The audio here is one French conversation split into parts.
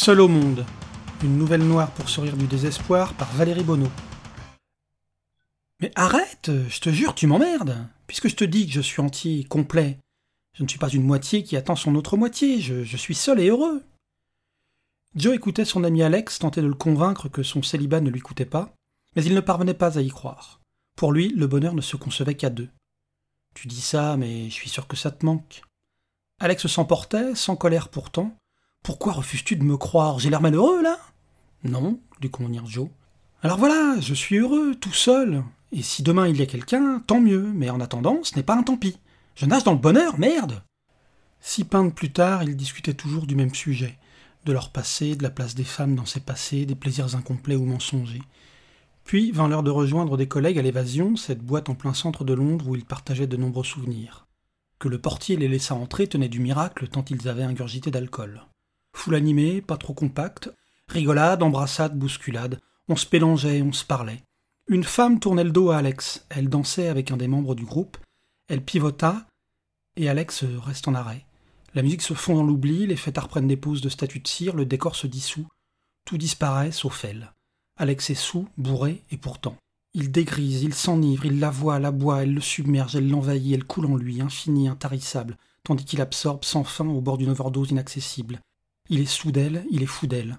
Seul au monde. Une nouvelle noire pour sourire du désespoir par Valérie Bonneau. Mais arrête, je te jure, tu m'emmerdes. Puisque je te dis que je suis entier, complet. Je ne suis pas une moitié qui attend son autre moitié, je, je suis seul et heureux. Joe écoutait son ami Alex tenter de le convaincre que son célibat ne lui coûtait pas, mais il ne parvenait pas à y croire. Pour lui, le bonheur ne se concevait qu'à deux. Tu dis ça, mais je suis sûr que ça te manque. Alex s'emportait, sans colère pourtant. Pourquoi refuses-tu de me croire? J'ai l'air malheureux, là Non, dut convenir Joe. Alors voilà, je suis heureux, tout seul. Et si demain il y a quelqu'un, tant mieux, mais en attendant, ce n'est pas un tant pis. Je nage dans le bonheur, merde Six peintes plus tard, ils discutaient toujours du même sujet, de leur passé, de la place des femmes dans ces passés, des plaisirs incomplets ou mensongers. Puis vint l'heure de rejoindre des collègues à l'évasion, cette boîte en plein centre de Londres où ils partageaient de nombreux souvenirs. Que le portier les laissa entrer tenait du miracle tant ils avaient ingurgité d'alcool. Foule animée, pas trop compacte, rigolade, embrassade, bousculade, on se pélangeait, on se parlait. Une femme tournait le dos à Alex, elle dansait avec un des membres du groupe, elle pivota, et Alex reste en arrêt. La musique se fond dans l'oubli, les fêtards prennent des poses de statues de cire, le décor se dissout, tout disparaît sauf elle. Alex est sous, bourré, et pourtant. Il dégrise, il s'enivre, il la voit, la boit, elle le submerge, elle l'envahit, elle coule en lui, infinie, intarissable, tandis qu'il absorbe sans fin au bord d'une overdose inaccessible. Il est sous d'elle, il est fou d'elle.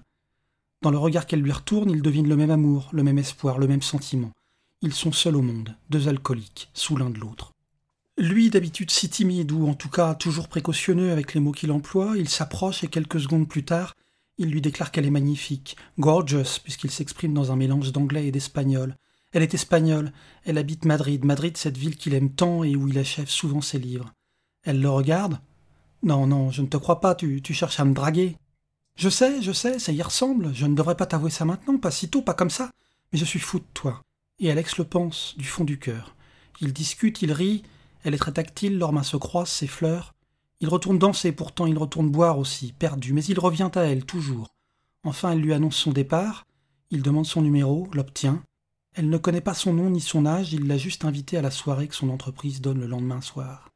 Dans le regard qu'elle lui retourne, il devine le même amour, le même espoir, le même sentiment. Ils sont seuls au monde, deux alcooliques, sous l'un de l'autre. Lui, d'habitude si timide, ou en tout cas toujours précautionneux avec les mots qu'il emploie, il s'approche et quelques secondes plus tard, il lui déclare qu'elle est magnifique, gorgeous, puisqu'il s'exprime dans un mélange d'anglais et d'espagnol, elle est espagnole, elle habite Madrid, Madrid cette ville qu'il aime tant et où il achève souvent ses livres. Elle le regarde Non, non, je ne te crois pas, tu, tu cherches à me draguer. Je sais, je sais, ça y ressemble, je ne devrais pas t'avouer ça maintenant, pas si tôt, pas comme ça, mais je suis fou de toi. Et Alex le pense, du fond du cœur. Ils discutent, ils rient, elle est très tactile, leurs mains se croisent, s'effleurent. Il retourne danser, pourtant il retourne boire aussi, perdu, mais il revient à elle, toujours. Enfin, elle lui annonce son départ, il demande son numéro, l'obtient, elle ne connaît pas son nom ni son âge, il l'a juste invitée à la soirée que son entreprise donne le lendemain soir.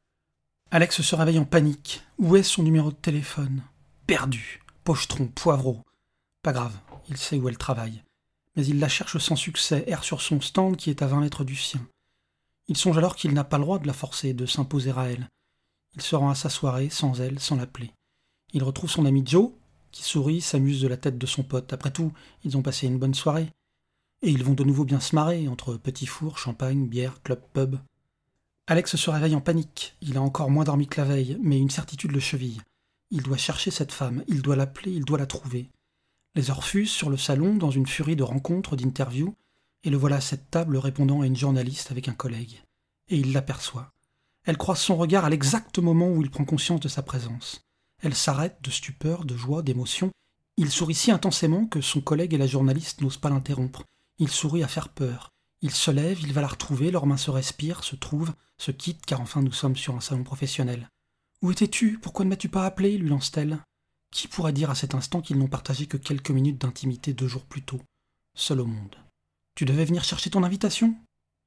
Alex se réveille en panique. Où est son numéro de téléphone? Perdu. Pochetron, poivreau. Pas grave, il sait où elle travaille. Mais il la cherche sans succès, erre sur son stand qui est à vingt mètres du sien. Il songe alors qu'il n'a pas le droit de la forcer, de s'imposer à elle. Il se rend à sa soirée, sans elle, sans l'appeler. Il retrouve son ami Joe, qui sourit, s'amuse de la tête de son pote. Après tout, ils ont passé une bonne soirée et ils vont de nouveau bien se marrer entre petits fours, champagne, bière, club, pub. Alex se réveille en panique. Il a encore moins dormi que la veille, mais une certitude le cheville. Il doit chercher cette femme, il doit l'appeler, il doit la trouver. Les heures fusent sur le salon dans une furie de rencontres, d'interviews, et le voilà à cette table répondant à une journaliste avec un collègue. Et il l'aperçoit. Elle croise son regard à l'exact moment où il prend conscience de sa présence. Elle s'arrête de stupeur, de joie, d'émotion. Il sourit si intensément que son collègue et la journaliste n'osent pas l'interrompre. Il sourit à faire peur. Il se lève, il va la retrouver, leurs mains se respirent, se trouvent, se quittent, car enfin nous sommes sur un salon professionnel. Où étais-tu? Pourquoi ne m'as-tu pas appelé? lui lance-t-elle. Qui pourrait dire à cet instant qu'ils n'ont partagé que quelques minutes d'intimité deux jours plus tôt? Seul au monde. Tu devais venir chercher ton invitation?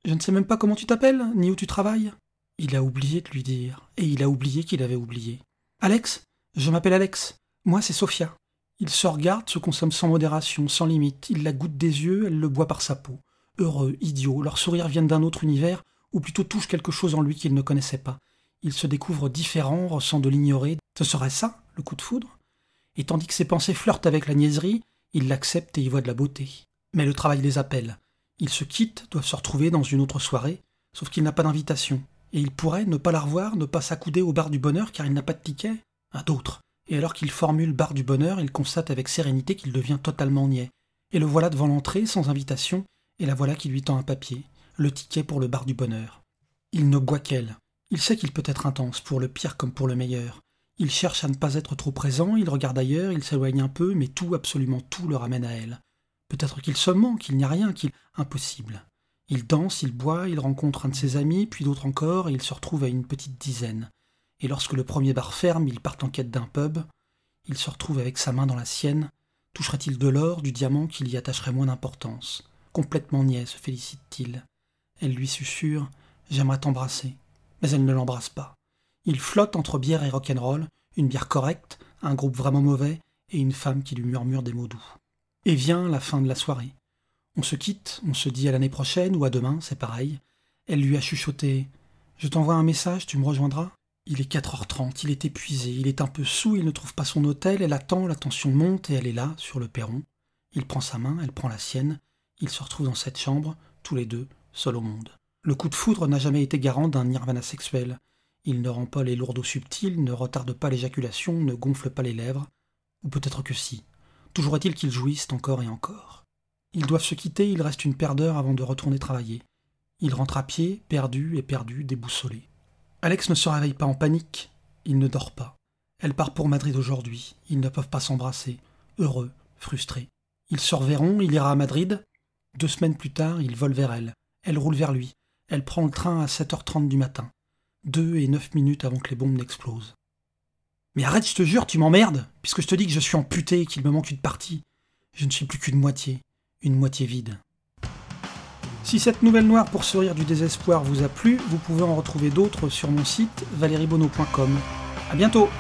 Je ne sais même pas comment tu t'appelles, ni où tu travailles. Il a oublié de lui dire, et il a oublié qu'il avait oublié. Alex? Je m'appelle Alex. Moi, c'est Sophia. Il se regarde, se consomme sans modération, sans limite, il la goûte des yeux, elle le boit par sa peau. Heureux, idiot, leurs sourires viennent d'un autre univers, ou plutôt touchent quelque chose en lui qu'il ne connaissait pas. Il se découvre différent, ressent de l'ignorer. Ce serait ça, le coup de foudre? Et tandis que ses pensées flirtent avec la niaiserie, il l'accepte et y voit de la beauté. Mais le travail les appelle. Ils se quittent, doivent se retrouver dans une autre soirée, sauf qu'il n'a pas d'invitation. Et il pourrait ne pas la revoir, ne pas s'accouder au bar du bonheur car il n'a pas de ticket? À d'autres et alors qu'il formule barre du bonheur, il constate avec sérénité qu'il devient totalement niais. Et le voilà devant l'entrée, sans invitation, et la voilà qui lui tend un papier, le ticket pour le bar du bonheur. Il ne boit qu'elle. Il sait qu'il peut être intense, pour le pire comme pour le meilleur. Il cherche à ne pas être trop présent, il regarde ailleurs, il s'éloigne un peu, mais tout, absolument tout, le ramène à elle. Peut-être qu'il se ment, qu'il n'y a rien, qu'il. Impossible. Il danse, il boit, il rencontre un de ses amis, puis d'autres encore, et il se retrouve à une petite dizaine et lorsque le premier bar ferme, il part en quête d'un pub. Il se retrouve avec sa main dans la sienne. Toucherait-il de l'or, du diamant qu'il y attacherait moins d'importance? Complètement niais, se félicite-t-il. Elle lui susurre J'aimerais t'embrasser. Mais elle ne l'embrasse pas. Il flotte entre bière et rock'n'roll, une bière correcte, un groupe vraiment mauvais, et une femme qui lui murmure des mots doux. Et vient la fin de la soirée. On se quitte, on se dit à l'année prochaine ou à demain, c'est pareil. Elle lui a chuchoté Je t'envoie un message, tu me rejoindras? Il est 4h30, il est épuisé, il est un peu sous, il ne trouve pas son hôtel, elle attend, la tension monte et elle est là, sur le perron. Il prend sa main, elle prend la sienne, ils se retrouvent dans cette chambre, tous les deux, seuls au monde. Le coup de foudre n'a jamais été garant d'un nirvana sexuel. Il ne rend pas les lourdeaux subtils, ne retarde pas l'éjaculation, ne gonfle pas les lèvres. Ou peut-être que si. Toujours est-il qu'ils jouissent encore et encore. Ils doivent se quitter, il reste une paire d'heures avant de retourner travailler. Il rentre à pied, perdu et perdu, déboussolé. Alex ne se réveille pas en panique, il ne dort pas. Elle part pour Madrid aujourd'hui, ils ne peuvent pas s'embrasser, heureux, frustrés. Ils se reverront, il ira à Madrid. Deux semaines plus tard, il vole vers elle. Elle roule vers lui. Elle prend le train à 7h30 du matin. Deux et neuf minutes avant que les bombes n'explosent. Mais arrête, je te jure, tu m'emmerdes, puisque je te dis que je suis amputé et qu'il me manque une partie. Je ne suis plus qu'une moitié, une moitié vide. Si cette nouvelle noire pour sourire du désespoir vous a plu, vous pouvez en retrouver d'autres sur mon site valeriebono.com. A bientôt